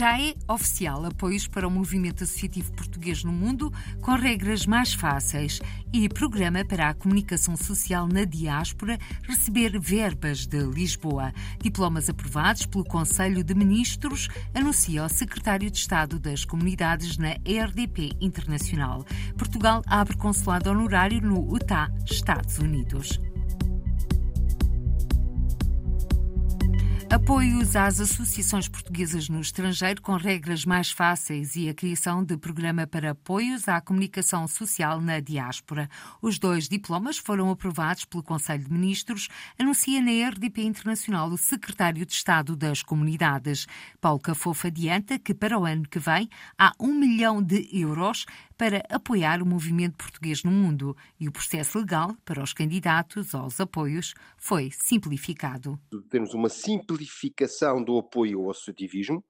Já é oficial apoios para o movimento associativo português no mundo, com regras mais fáceis, e programa para a comunicação social na diáspora receber verbas de Lisboa. Diplomas aprovados pelo Conselho de Ministros, anuncia o secretário de Estado das Comunidades na ERDP Internacional. Portugal abre consulado honorário no Utah, Estados Unidos. Apoios às associações portuguesas no estrangeiro com regras mais fáceis e a criação de programa para apoios à comunicação social na diáspora. Os dois diplomas foram aprovados pelo Conselho de Ministros, anuncia na RDP Internacional o secretário de Estado das Comunidades. Paulo Cafofo adianta que para o ano que vem há um milhão de euros para apoiar o movimento português no mundo. E o processo legal para os candidatos aos apoios foi simplificado. Temos uma simplificação do apoio ao associativismo,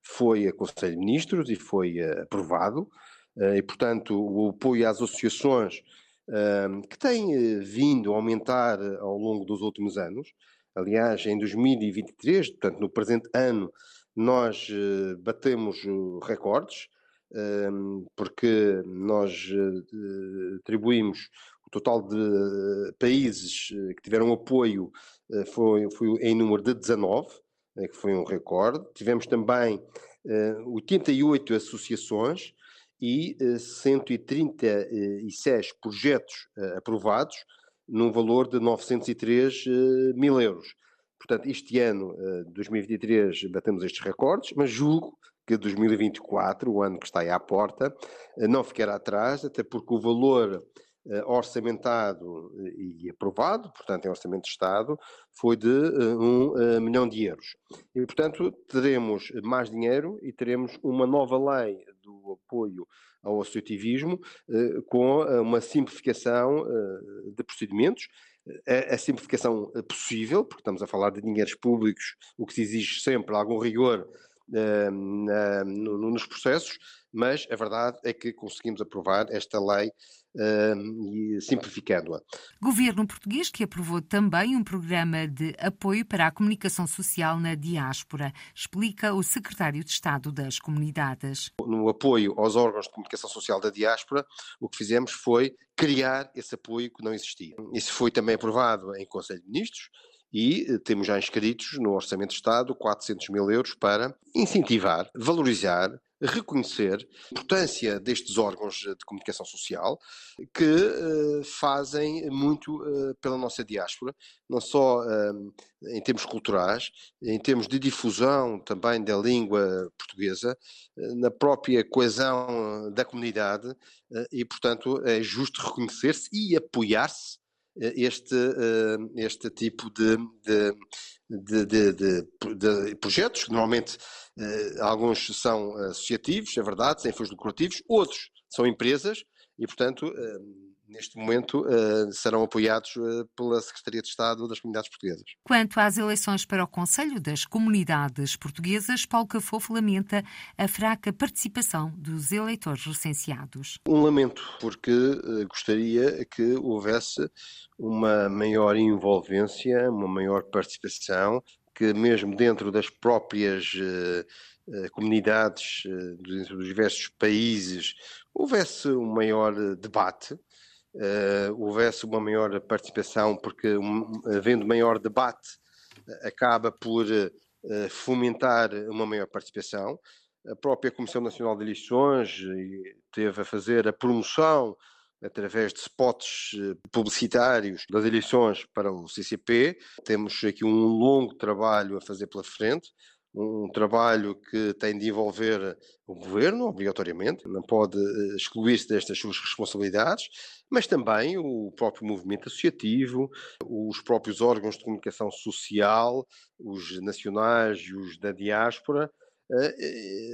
foi a Conselho de Ministros e foi uh, aprovado, uh, e portanto o apoio às associações uh, que tem vindo a aumentar ao longo dos últimos anos, aliás em 2023, portanto no presente ano, nós batemos recordes, porque nós eh, atribuímos o total de eh, países eh, que tiveram apoio foi, foi em número de 19, que foi um recorde. Tivemos também 88 associações e 136 projetos aprovados num valor de 903 mil euros. Portanto, este ano, 2023, batemos estes recordes, mas julgo que 2024, o ano que está aí à porta, eh, não ficará atrás, até porque o valor eh, orçamentado eh, e aprovado, portanto, em Orçamento de Estado, foi de um milhão de euros. E, portanto, teremos mais dinheiro e teremos uma nova lei do apoio ao associativismo com uma simplificação de procedimentos, a, simplificação possível, porque estamos a falar de dinheiros públicos, o que se exige sempre algum rigor uh, nos processos, mas a verdade é que conseguimos aprovar esta lei uh, simplificando-a. Governo português que aprovou também um programa de apoio para a comunicação social na diáspora, explica o secretário de Estado das Comunidades. No apoio aos órgãos de comunicação social da diáspora, o que fizemos foi criar esse apoio que não existia. Isso foi também aprovado em Conselho de Ministros e eh, temos já inscritos no Orçamento de Estado 400 mil euros para incentivar, valorizar, reconhecer a importância destes órgãos de comunicação social que uh, fazem muito uh, pela nossa diáspora, não só uh, em termos culturais, em termos de difusão também da língua portuguesa, na própria coesão da comunidade e, portanto, é justo reconhecer-se e apoiar-se este, eh, este tipo de, de, de, de projetos, normalmente eh, alguns são associativos, é verdade, sem fins lucrativos, outros são empresas e, portanto, eh, neste momento, uh, serão apoiados uh, pela Secretaria de Estado das Comunidades Portuguesas. Quanto às eleições para o Conselho das Comunidades Portuguesas, Paulo Cafofo lamenta a fraca participação dos eleitores recenseados. Um lamento, porque uh, gostaria que houvesse uma maior envolvência, uma maior participação, que mesmo dentro das próprias comunidades, dos diversos países, houvesse um maior debate uh, houvesse uma maior participação, porque um, havendo maior debate acaba por uh, fomentar uma maior participação. A própria Comissão Nacional de Eleições teve a fazer a promoção através de spots publicitários das eleições para o CCP. Temos aqui um longo trabalho a fazer pela frente um trabalho que tem de envolver o governo, obrigatoriamente, não pode eh, excluir-se destas suas responsabilidades, mas também o próprio movimento associativo, os próprios órgãos de comunicação social, os nacionais e os da diáspora,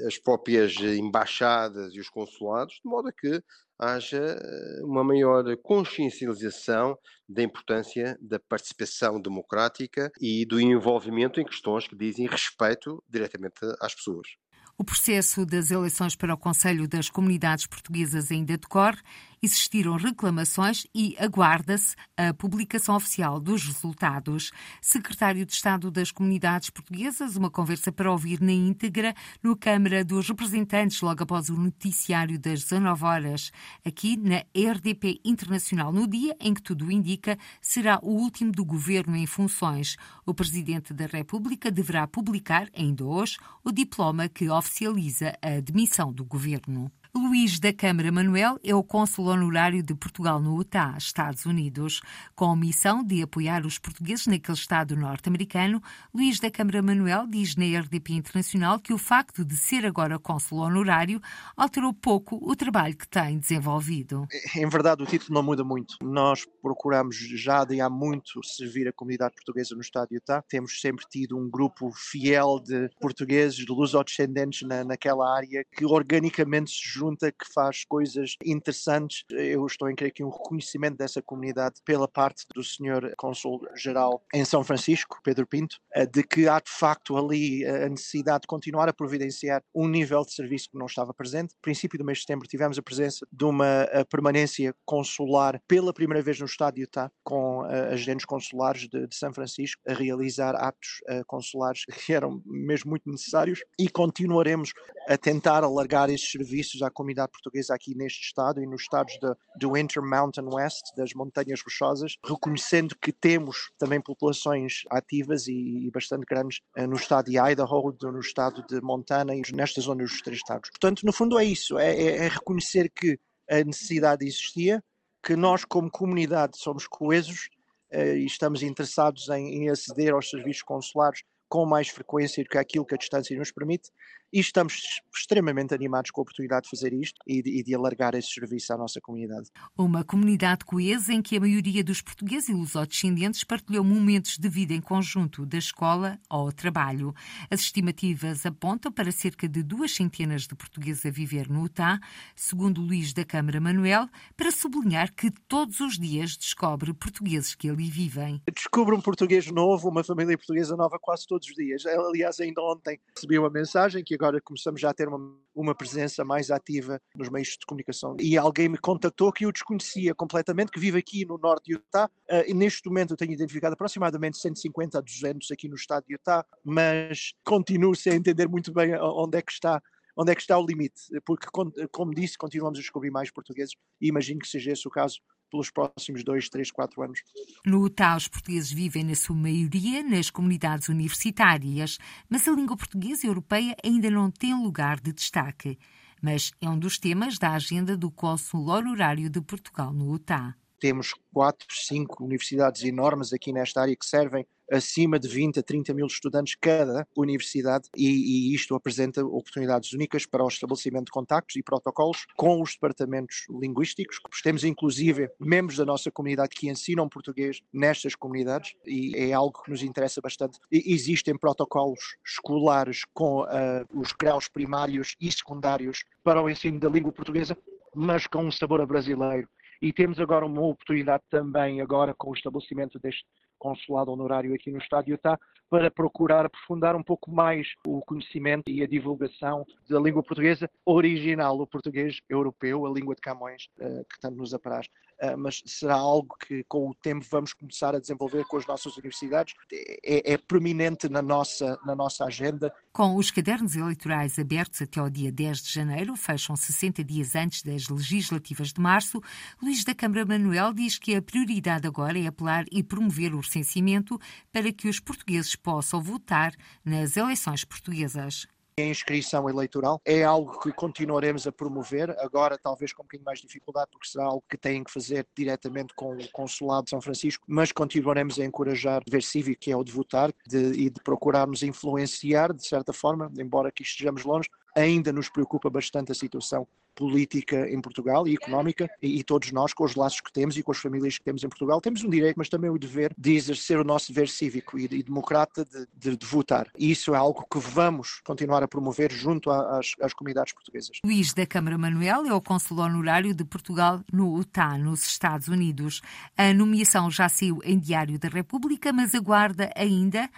as próprias embaixadas e os consulados, de modo a que haja eh, uma maior consciencialização da importância da participação democrática e do envolvimento em questões que dizem respeito diretamente às pessoas. O processo das eleições para o Conselho das Comunidades Portuguesas ainda decorre existiram reclamações e aguarda-se a publicação oficial dos resultados. Secretário de Estado das Comunidades Portuguesas, uma conversa para ouvir na íntegra no Câmara dos Representantes logo após o noticiário das 19 horas, aqui na RDP Internacional, no dia em que tudo indica será o último do governo em funções. O Presidente da República deverá publicar, ainda hoje, o diploma que oficializa a demissão do governo. Luís da Câmara Manuel é o cônsul honorário de Portugal no Utah, Estados Unidos. Com a missão de apoiar os portugueses naquele Estado norte-americano, Luís da Câmara Manuel diz na RDP Internacional que o facto de ser agora cônsul honorário alterou pouco o trabalho que tem desenvolvido. Em verdade, o título não muda muito. Nós procuramos já de há muito servir a comunidade portuguesa no Estado de Utah. Temos sempre tido um grupo fiel de portugueses, de lusodescendentes na, naquela área que organicamente se junta que faz coisas interessantes. Eu estou em crer que um reconhecimento dessa comunidade pela parte do senhor Consul-Geral em São Francisco, Pedro Pinto, eh, de que há de facto ali eh, a necessidade de continuar a providenciar um nível de serviço que não estava presente. No princípio do mês de setembro tivemos a presença de uma eh, permanência consular pela primeira vez no estado de Utah, com agentes consulares de, de São Francisco a realizar atos consulares que eram mesmo muito necessários e continuaremos a tentar alargar esses serviços à comunidade portuguesa aqui neste estado e nos estados de, do Intermountain West, das Montanhas Rochosas, reconhecendo que temos também populações ativas e, e bastante grandes uh, no estado de Idaho, no estado de Montana e nesta zona dos três estados. Portanto, no fundo é isso, é, é, é reconhecer que a necessidade existia, que nós como comunidade somos coesos uh, e estamos interessados em, em aceder aos serviços consulares com mais frequência do que aquilo que a distância nos permite e estamos extremamente animados com a oportunidade de fazer isto e de, e de, alargar esse serviço à nossa comunidade. Uma comunidade coesa em que a maioria dos portugueses e lusodescendentes partilhou momentos de vida em conjunto, da escola ao trabalho. As estimativas apontam para cerca de duas centenas de portugueses a viver no Utah, segundo Luís da Câmara Manuel, para sublinhar que todos os dias descobre portugueses que ali vivem. Descubro um português novo, uma família portuguesa nova quase todos os dias. Aliás, ainda ontem recebi uma mensagem que agora agora começamos já a ter uma, uma presença mais ativa nos meios de comunicação. E alguém me contactou que eu desconhecia completamente, que vive aqui no norte de Utah. Uh, neste momento eu tenho identificado aproximadamente 150 a 200 aqui no estado de Utah, mas continuo sem entender muito bem onde é que está onde é que está o limite, porque como disse, continuamos a descobrir mais portugueses e imagino que seja esse o caso pelos próximos dois, três, quatro anos. No Utah, os portugueses vivem na sua maioria nas comunidades universitárias, mas a língua portuguesa e europeia ainda não tem lugar de destaque. Mas é um dos temas da agenda do Cônsul Honorário de Portugal no Utah. Temos quatro, cinco universidades enormes aqui nesta área que servem acima de 20 a 30 mil estudantes cada universidade e, e, isto apresenta oportunidades únicas para o estabelecimento de contactos e protocolos com os departamentos linguísticos. Temos inclusive membros da nossa comunidade que ensinam português nestas comunidades e é algo que nos interessa bastante. E existem protocolos escolares com uh, os graus primários e secundários para o ensino da língua portuguesa, mas com um sabor brasileiro e temos agora uma oportunidade também, agora com o estabelecimento deste consulado honorário aqui no Estado de Utah, para procurar aprofundar um pouco mais o conhecimento e a divulgação da língua portuguesa original, o português europeu, a língua de Camões, uh, que tanto nos apraz. Uh, mas será algo que com o tempo vamos começar a desenvolver com as nossas universidades, é, é prominente na nossa, na nossa agenda. Com os cadernos eleitorais abertos até ao dia 10 de janeiro, fecham 60 dias antes das legislativas de março, Luís da Câmara Manuel diz que a prioridade agora é apelar e promover o recenseamento para que os portugueses possam votar nas eleições portuguesas. A inscrição eleitoral é algo que continuaremos a promover, agora talvez com um bocadinho mais de dificuldade, porque será algo que têm que fazer diretamente com o Consulado de São Francisco, mas continuaremos a encorajar o dever cívico, que é o de votar, de, e de procurarmos influenciar, de certa forma, embora aqui estejamos longe, ainda nos preocupa bastante a situação política em Portugal e económica, e, e, todos nós, com os laços que temos e com as famílias que temos em Portugal, temos um direito, mas também o dever de exercer o nosso dever cívico e, e democrata de, de, de, votar. E isso é algo que vamos continuar a promover junto às, às comunidades portuguesas. Luís da Câmara Manuel é o cônsul honorário de Portugal no Utah, nos Estados Unidos. A nomeação já saiu em Diário da República, mas aguarda ainda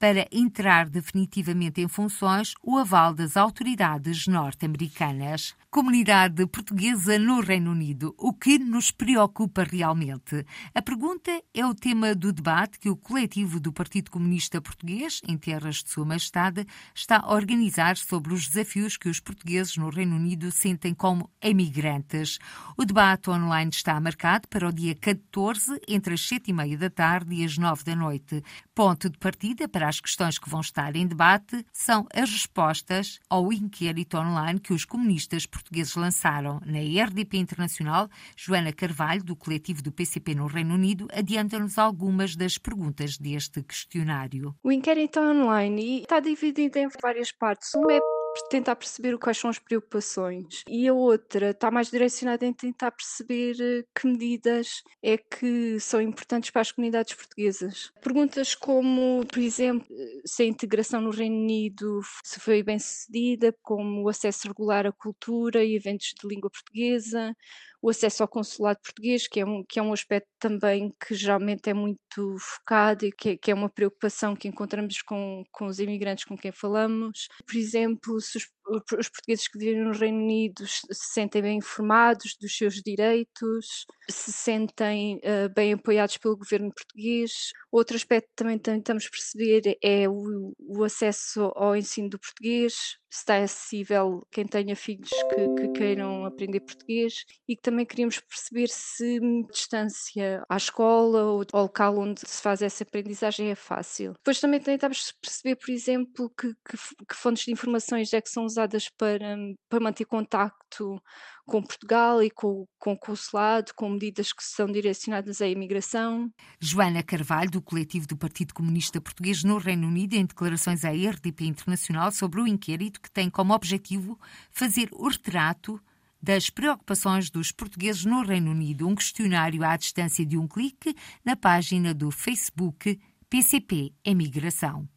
para entrar definitivamente em funções o aval das autoridades norte-americanas. Comunidade portuguesa no Reino Unido. O que nos preocupa realmente? A pergunta é o tema do debate que o coletivo do Partido Comunista Português, em terras de Sua Majestade, está a organizar sobre os desafios que os portugueses no Reino Unido sentem como emigrantes. O debate online está marcado para o dia 14, entre as 7 e meia da tarde e as 9 da noite. Ponto de partida para as questões que vão estar em debate são as respostas ao inquérito online que os comunistas portugueses lançaram na RDP Internacional, Joana Carvalho, do coletivo do PCP no Reino Unido, adianta-nos algumas das perguntas deste questionário. O inquérito online está dividido em várias partes. Uma é tentar perceber quais são as preocupações e a outra está mais direcionada em tentar perceber eh, que medidas é que são importantes para as comunidades portuguesas. Perguntas como, por exemplo, se a integração no Reino Unido se foi bem sucedida, como o acesso regular à cultura e eventos de língua portuguesa, o acesso ao consulado português, que é um, que é um aspecto também que geralmente é muito focado e que é, que é uma preocupação que encontramos com, com os imigrantes com quem falamos. Por exemplo, se os, os portugueses que vivem no Reino Unido se sentem bem informados dos seus direitos, se sentem uh, bem apoiados pelo governo português. Outro aspecto que também tentamos perceber é o, o acesso ao ensino do português, está acessível quem tenha filhos que, que queiram aprender português e que também queríamos perceber se distância à escola ou ao local onde se faz essa aprendizagem é fácil. Depois também tentamos perceber, por exemplo, que, que, que fontes de informações é que são usadas para, para manter contacto com Portugal e com, com o consulado, com medidas que são direcionadas à imigração. Joana Carvalho, do coletivo do Partido Comunista Português no Reino Unido, em declarações à RDP Internacional sobre o inquérito que tem como objetivo fazer o retrato das preocupações dos portugueses no Reino Unido, um questionário à distância de um clique na página do Facebook PCP Emigração.